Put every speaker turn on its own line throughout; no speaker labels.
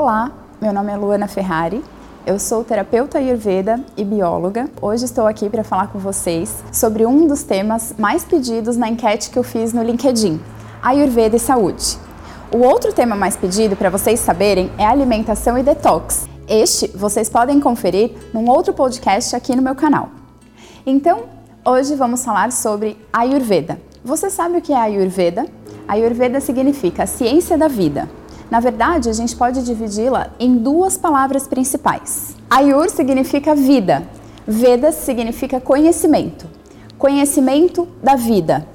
Olá, meu nome é Luana Ferrari. Eu sou terapeuta ayurveda e bióloga. Hoje estou aqui para falar com vocês sobre um dos temas mais pedidos na enquete que eu fiz no LinkedIn: Ayurveda e saúde. O outro tema mais pedido para vocês saberem é alimentação e detox. Este vocês podem conferir num outro podcast aqui no meu canal. Então, hoje vamos falar sobre Ayurveda. Você sabe o que é Ayurveda? Ayurveda significa ciência da vida. Na verdade, a gente pode dividi-la em duas palavras principais. Ayur significa vida, Vedas significa conhecimento. Conhecimento da vida.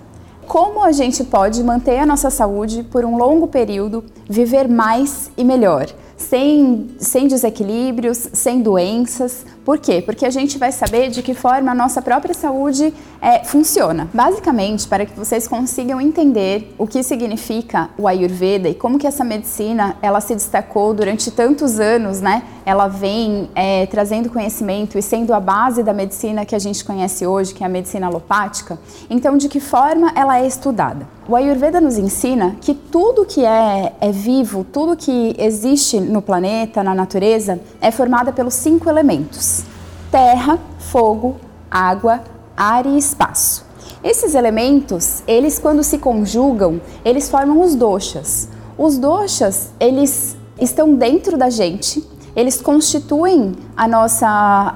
Como a gente pode manter a nossa saúde por um longo período, viver mais e melhor? sem, sem desequilíbrios, sem doenças. Por quê? Porque a gente vai saber de que forma a nossa própria saúde é, funciona. Basicamente, para que vocês consigam entender o que significa o Ayurveda e como que essa medicina ela se destacou durante tantos anos, né? Ela vem é, trazendo conhecimento e sendo a base da medicina que a gente conhece hoje, que é a medicina alopática. Então, de que forma ela é estudada? O Ayurveda nos ensina que tudo que é, é vivo, tudo que existe no planeta, na natureza, é formada pelos cinco elementos: terra, fogo, água, ar e espaço. Esses elementos, eles quando se conjugam, eles formam os doshas. Os doshas, eles estão dentro da gente, eles constituem a nossa,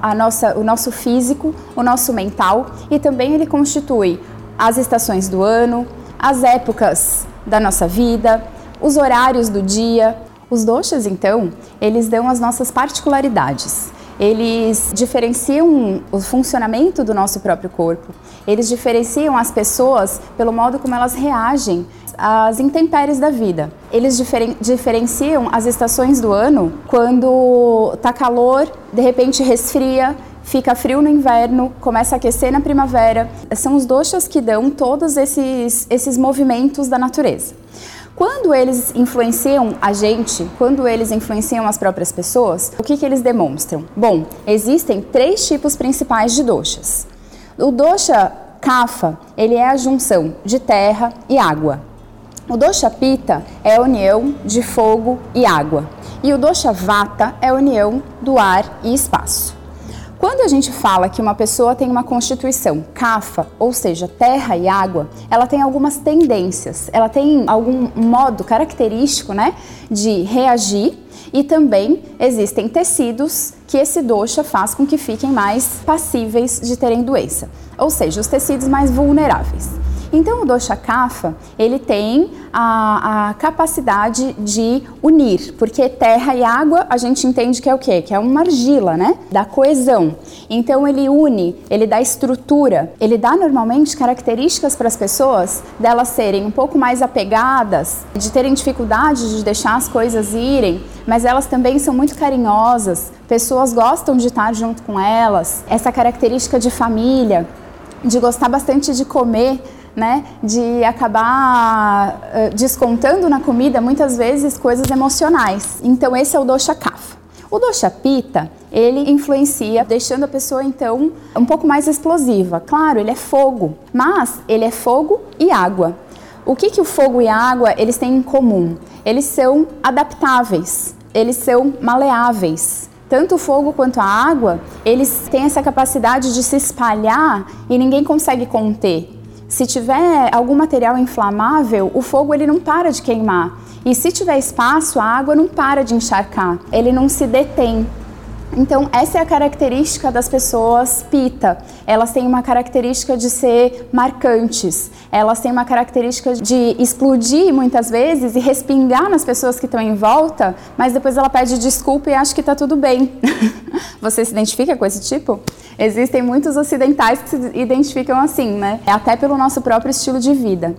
a nossa, o nosso físico, o nosso mental e também ele constitui as estações do ano, as épocas da nossa vida, os horários do dia. Os doshas, então, eles dão as nossas particularidades. Eles diferenciam o funcionamento do nosso próprio corpo. Eles diferenciam as pessoas pelo modo como elas reagem às intempéries da vida. Eles diferen diferenciam as estações do ano quando tá calor, de repente resfria, fica frio no inverno, começa a aquecer na primavera. São os doshas que dão todos esses, esses movimentos da natureza. Quando eles influenciam a gente, quando eles influenciam as próprias pessoas, o que, que eles demonstram? Bom, existem três tipos principais de doshas. O dosha kapha, ele é a junção de terra e água. O dosha pita é a união de fogo e água. E o dosha vata é a união do ar e espaço. Quando a gente fala que uma pessoa tem uma constituição cafa, ou seja, terra e água, ela tem algumas tendências, ela tem algum modo característico, né, de reagir. E também existem tecidos que esse dosha faz com que fiquem mais passíveis de terem doença, ou seja, os tecidos mais vulneráveis. Então o dosha kapha, ele tem a, a, capacidade de unir, porque terra e água a gente entende que é o quê? Que é uma argila, né? Da coesão. Então ele une, ele dá estrutura, ele dá normalmente características para as pessoas delas serem um pouco mais apegadas, de terem dificuldade de deixar as coisas irem, mas elas também são muito carinhosas, pessoas gostam de estar junto com elas. Essa característica de família, de gostar bastante de comer né, de acabar uh, descontando na comida muitas vezes coisas emocionais. Então esse é o dosha kapha. O dosha pita, ele influencia, deixando a pessoa então um pouco mais explosiva. Claro, ele é fogo, mas ele é fogo e água. O que, que o fogo e a água eles têm em comum? Eles são adaptáveis, eles são maleáveis. Tanto o fogo quanto a água, eles têm essa capacidade de se espalhar e ninguém consegue conter. Se tiver algum material inflamável, o fogo ele não para de queimar. E se tiver espaço, a água não para de encharcar. Ele não se detém. Então, essa é a característica das pessoas pita. Elas têm uma característica de ser marcantes. Elas têm uma característica de explodir muitas vezes e respingar nas pessoas que estão em volta, mas depois ela pede desculpa e acha que está tudo bem. Você se identifica com esse tipo? Existem muitos ocidentais que se identificam assim, né? Até pelo nosso próprio estilo de vida.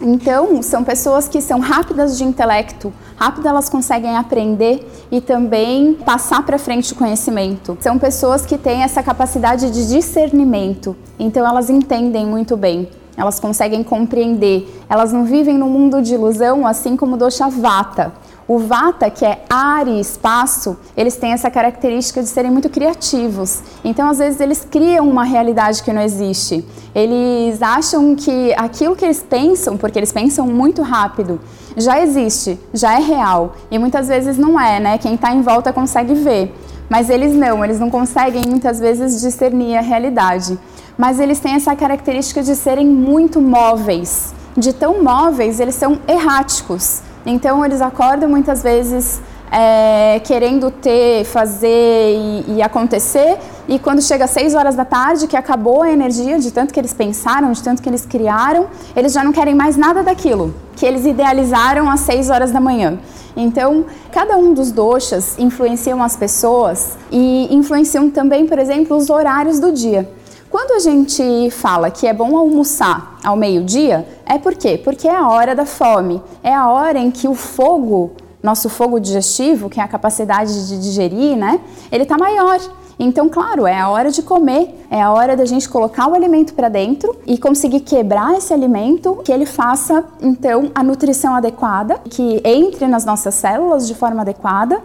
Então, são pessoas que são rápidas de intelecto, rápido elas conseguem aprender e também passar para frente o conhecimento. São pessoas que têm essa capacidade de discernimento, então elas entendem muito bem. Elas conseguem compreender. Elas não vivem num mundo de ilusão, assim como do Shavata. O Vata, que é ar e espaço, eles têm essa característica de serem muito criativos. Então, às vezes, eles criam uma realidade que não existe. Eles acham que aquilo que eles pensam, porque eles pensam muito rápido, já existe, já é real. E muitas vezes não é, né? Quem está em volta consegue ver. Mas eles não, eles não conseguem muitas vezes discernir a realidade. Mas eles têm essa característica de serem muito móveis. De tão móveis, eles são erráticos. Então eles acordam muitas vezes é, querendo ter, fazer e, e, acontecer, e quando chega às 6 horas da tarde, que acabou a energia de tanto que eles pensaram, de tanto que eles criaram, eles já não querem mais nada daquilo que eles idealizaram às 6 horas da manhã. Então, cada um dos doshas influenciam as pessoas e influenciam também, por exemplo, os horários do dia. Quando a gente fala que é bom almoçar ao meio-dia, é por quê? Porque é a hora da fome, é a hora em que o fogo, nosso fogo digestivo, que é a capacidade de digerir, né, ele está maior. Então, claro, é a hora de comer, é a hora da gente colocar o alimento para dentro e conseguir quebrar esse alimento, que ele faça então a nutrição adequada, que entre nas nossas células de forma adequada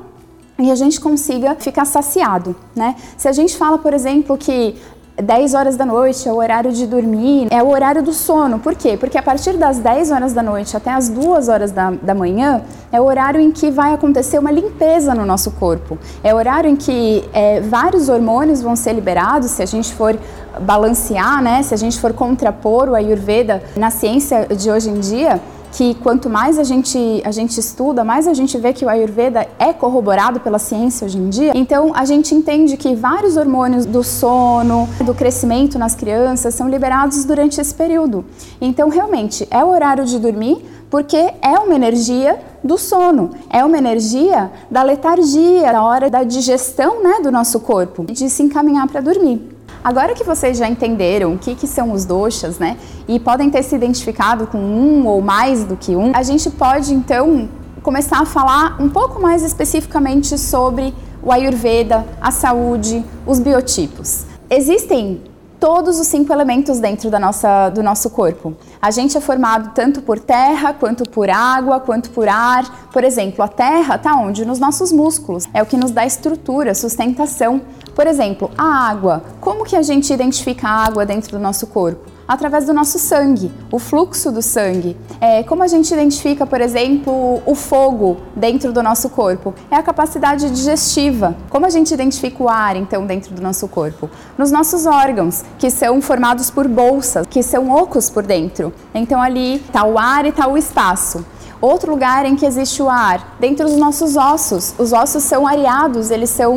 e a gente consiga ficar saciado, né? Se a gente fala, por exemplo, que 10 horas da noite é o horário de dormir, é o horário do sono. Por quê? Porque a partir das 10 horas da noite até as 2 horas da, da manhã é o horário em que vai acontecer uma limpeza no nosso corpo. É o horário em que é, vários hormônios vão ser liberados, se a gente for balancear, né? Se a gente for contrapor o Ayurveda na ciência de hoje em dia, que quanto mais a gente, a gente estuda, mais a gente vê que o Ayurveda é corroborado pela ciência hoje em dia. Então a gente entende que vários hormônios do sono, do crescimento nas crianças são liberados durante esse período. Então realmente é o horário de dormir porque é uma energia do sono, é uma energia da letargia, da hora da digestão né, do nosso corpo, de se encaminhar para dormir. Agora que vocês já entenderam o que, que são os doshas, né, e podem ter se identificado com um ou mais do que um, a gente pode então começar a falar um pouco mais especificamente sobre o Ayurveda, a saúde, os biotipos. Existem todos os cinco elementos dentro da nossa, do nosso corpo. A gente é formado tanto por terra, quanto por água, quanto por ar. Por exemplo, a terra está onde? Nos nossos músculos. É o que nos dá estrutura, sustentação. Por exemplo, a água. Como que a gente identifica a água dentro do nosso corpo? Através do nosso sangue, o fluxo do sangue. É, como a gente identifica, por exemplo, o fogo dentro do nosso corpo? É a capacidade digestiva. Como a gente identifica o ar, então, dentro do nosso corpo? Nos nossos órgãos, que são formados por bolsas, que são ocos por dentro. Então, ali está o ar e está o espaço. Outro lugar em que existe o ar, dentro dos nossos ossos. Os ossos são areados, eles são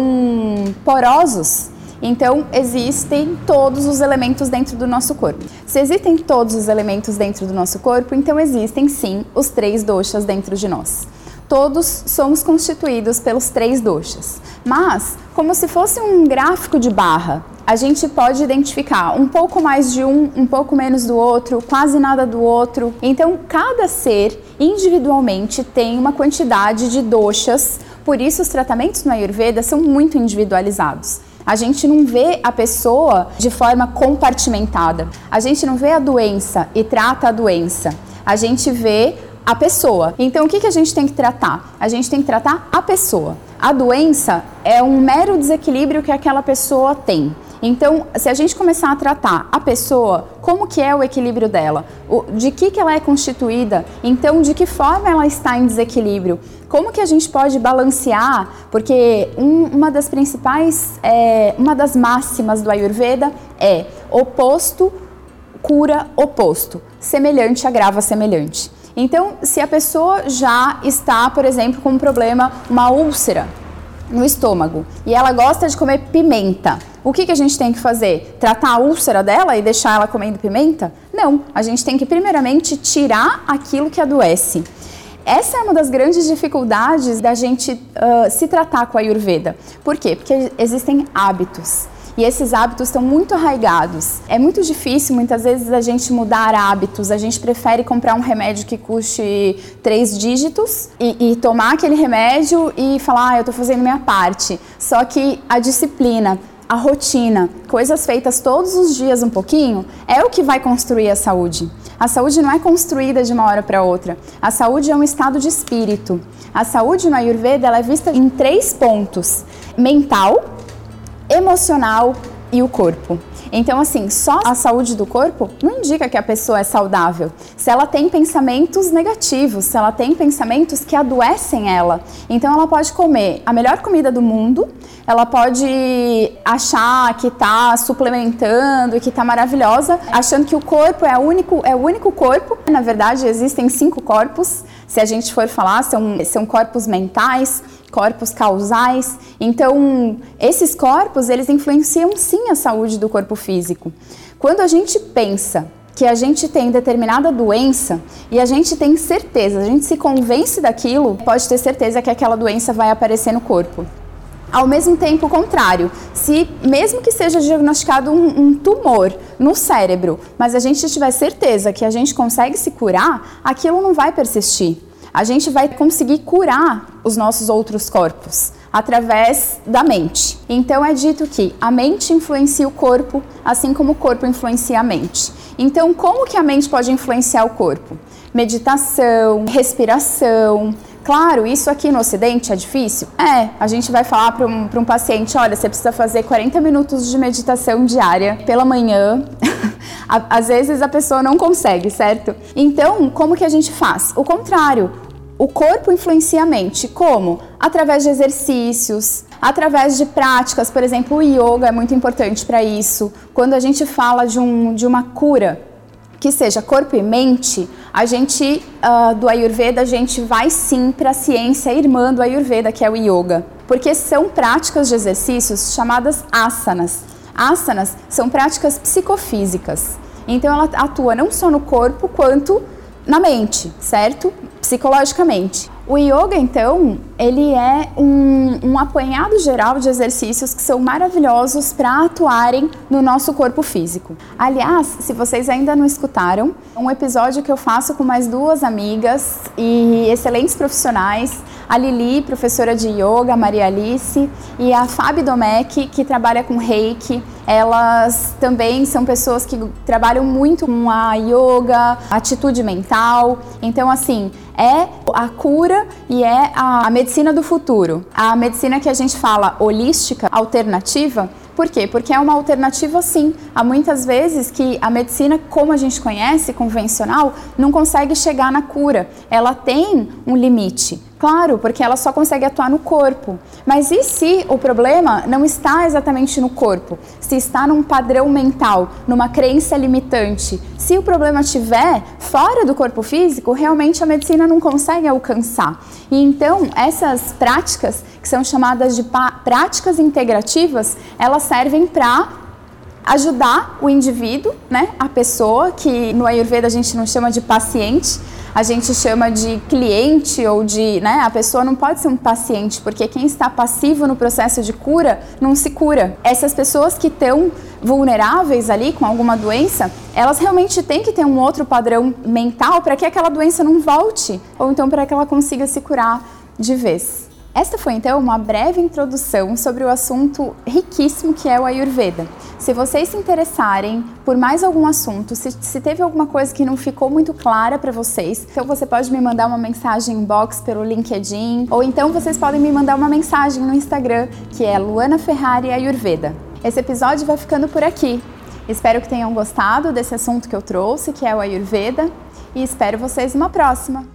porosos, então, existem todos os elementos dentro do nosso corpo. Se existem todos os elementos dentro do nosso corpo, então existem sim os três doshas dentro de nós. Todos somos constituídos pelos três doshas. Mas, como se fosse um gráfico de barra, a gente pode identificar um pouco mais de um, um pouco menos do outro, quase nada do outro. Então, cada ser individualmente tem uma quantidade de doshas, por isso os tratamentos no Ayurveda são muito individualizados. A gente não vê a pessoa de forma compartimentada. A gente não vê a doença e trata a doença. A gente vê a pessoa. Então, o que, que a gente tem que tratar? A gente tem que tratar a pessoa. A doença é um mero desequilíbrio que aquela pessoa tem. Então, se a gente começar a tratar a pessoa, como que é o equilíbrio dela, de que, que ela é constituída, então de que forma ela está em desequilíbrio, como que a gente pode balancear, porque um, uma das principais, é, uma das máximas do Ayurveda é oposto cura oposto, semelhante agrava semelhante. Então, se a pessoa já está, por exemplo, com um problema, uma úlcera no estômago, e ela gosta de comer pimenta, o que, que a gente tem que fazer? Tratar a úlcera dela e deixar ela comendo pimenta? Não, a gente tem que primeiramente tirar aquilo que adoece. Essa é uma das grandes dificuldades da gente uh, se tratar com a Ayurveda. Por quê? Porque existem hábitos. E esses hábitos estão muito arraigados. É muito difícil, muitas vezes, a gente mudar hábitos. A gente prefere comprar um remédio que custe três dígitos e, e tomar aquele remédio e falar, ah, eu estou fazendo minha parte. Só que a disciplina, a rotina, coisas feitas todos os dias um pouquinho, é o que vai construir a saúde. A saúde não é construída de uma hora para outra. A saúde é um estado de espírito. A saúde no Ayurveda ela é vista em três pontos: mental, emocional e o corpo. Então, assim, só a saúde do corpo não indica que a pessoa é saudável. Se ela tem pensamentos negativos, se ela tem pensamentos que adoecem ela. Então, ela pode comer a melhor comida do mundo, ela pode achar que está suplementando e que está maravilhosa, achando que o corpo é o único, é o único corpo. Na verdade, existem cinco corpos. Se a gente for falar, são, são corpos mentais, corpos causais. Então, esses corpos, eles influenciam sim a saúde do corpo físico. Quando a gente pensa que a gente tem determinada doença e a gente tem certeza, a gente se convence daquilo, pode ter certeza que aquela doença vai aparecer no corpo. Ao mesmo tempo, o contrário, se mesmo que seja diagnosticado um, um, tumor no cérebro, mas a gente tiver certeza que a gente consegue se curar, aquilo não vai persistir a gente vai conseguir curar os nossos outros corpos através da mente. Então é dito que a mente influencia o corpo, assim como o corpo influencia a mente. Então, como que a mente pode influenciar o corpo? Meditação, respiração. Claro, isso aqui no Ocidente é difícil? É, a gente vai falar para um, um paciente: olha, você precisa fazer 40 minutos de meditação diária pela manhã. Às vezes a pessoa não consegue, certo? Então, como que a gente faz? O contrário, o corpo influencia a mente. Como? Através de exercícios, através de práticas. Por exemplo, o yoga é muito importante para isso. Quando a gente fala de, um, de uma cura que seja corpo e mente, a gente uh, do Ayurveda a gente vai sim para a ciência irmã do Ayurveda, que é o yoga, porque são práticas de exercícios chamadas asanas. Asanas são práticas psicofísicas. Então ela atua não só no corpo quanto na mente, certo? Psicologicamente. O yoga, então, ele é um, um apanhado geral de exercícios que são maravilhosos para atuarem no nosso corpo físico. Aliás, se vocês ainda não escutaram, um episódio que eu faço com mais duas amigas e excelentes profissionais, a Lili, professora de yoga, Maria Alice, e a Fabi Domecq, que trabalha com reiki. Elas também são pessoas que trabalham muito com a yoga, atitude mental. Então, assim, é a cura e é a, medicina do futuro. A medicina que a gente fala holística, alternativa, por quê? Porque é uma alternativa sim. Há muitas vezes que a medicina, como a gente conhece, convencional, não consegue chegar na cura. Ela tem um limite. Claro, porque ela só consegue atuar no corpo. Mas e se o problema não está exatamente no corpo? Se está num padrão mental, numa crença limitante? Se o problema estiver fora do corpo físico, realmente a medicina não consegue alcançar. E então, essas práticas, que são chamadas de práticas integrativas, elas servem para ajudar o indivíduo, né, a pessoa, que no Ayurveda a gente não chama de paciente, a gente chama de cliente ou de, né, a pessoa não pode ser um paciente, porque quem está passivo no processo de cura não se cura. Essas pessoas que estão vulneráveis ali com alguma doença, elas realmente têm que ter um outro padrão mental para que aquela doença não volte, ou então para que ela consiga se curar de vez. Esta foi então uma breve introdução sobre o assunto riquíssimo que é o Ayurveda. Se vocês se interessarem por mais algum assunto, se, se teve alguma coisa que não ficou muito clara para vocês, então você pode me mandar uma mensagem inbox pelo LinkedIn, ou então vocês podem me mandar uma mensagem no Instagram, que é Luana Ferrari Ayurveda. Esse episódio vai ficando por aqui. Espero que tenham gostado desse assunto que eu trouxe, que é o Ayurveda, e espero vocês numa próxima.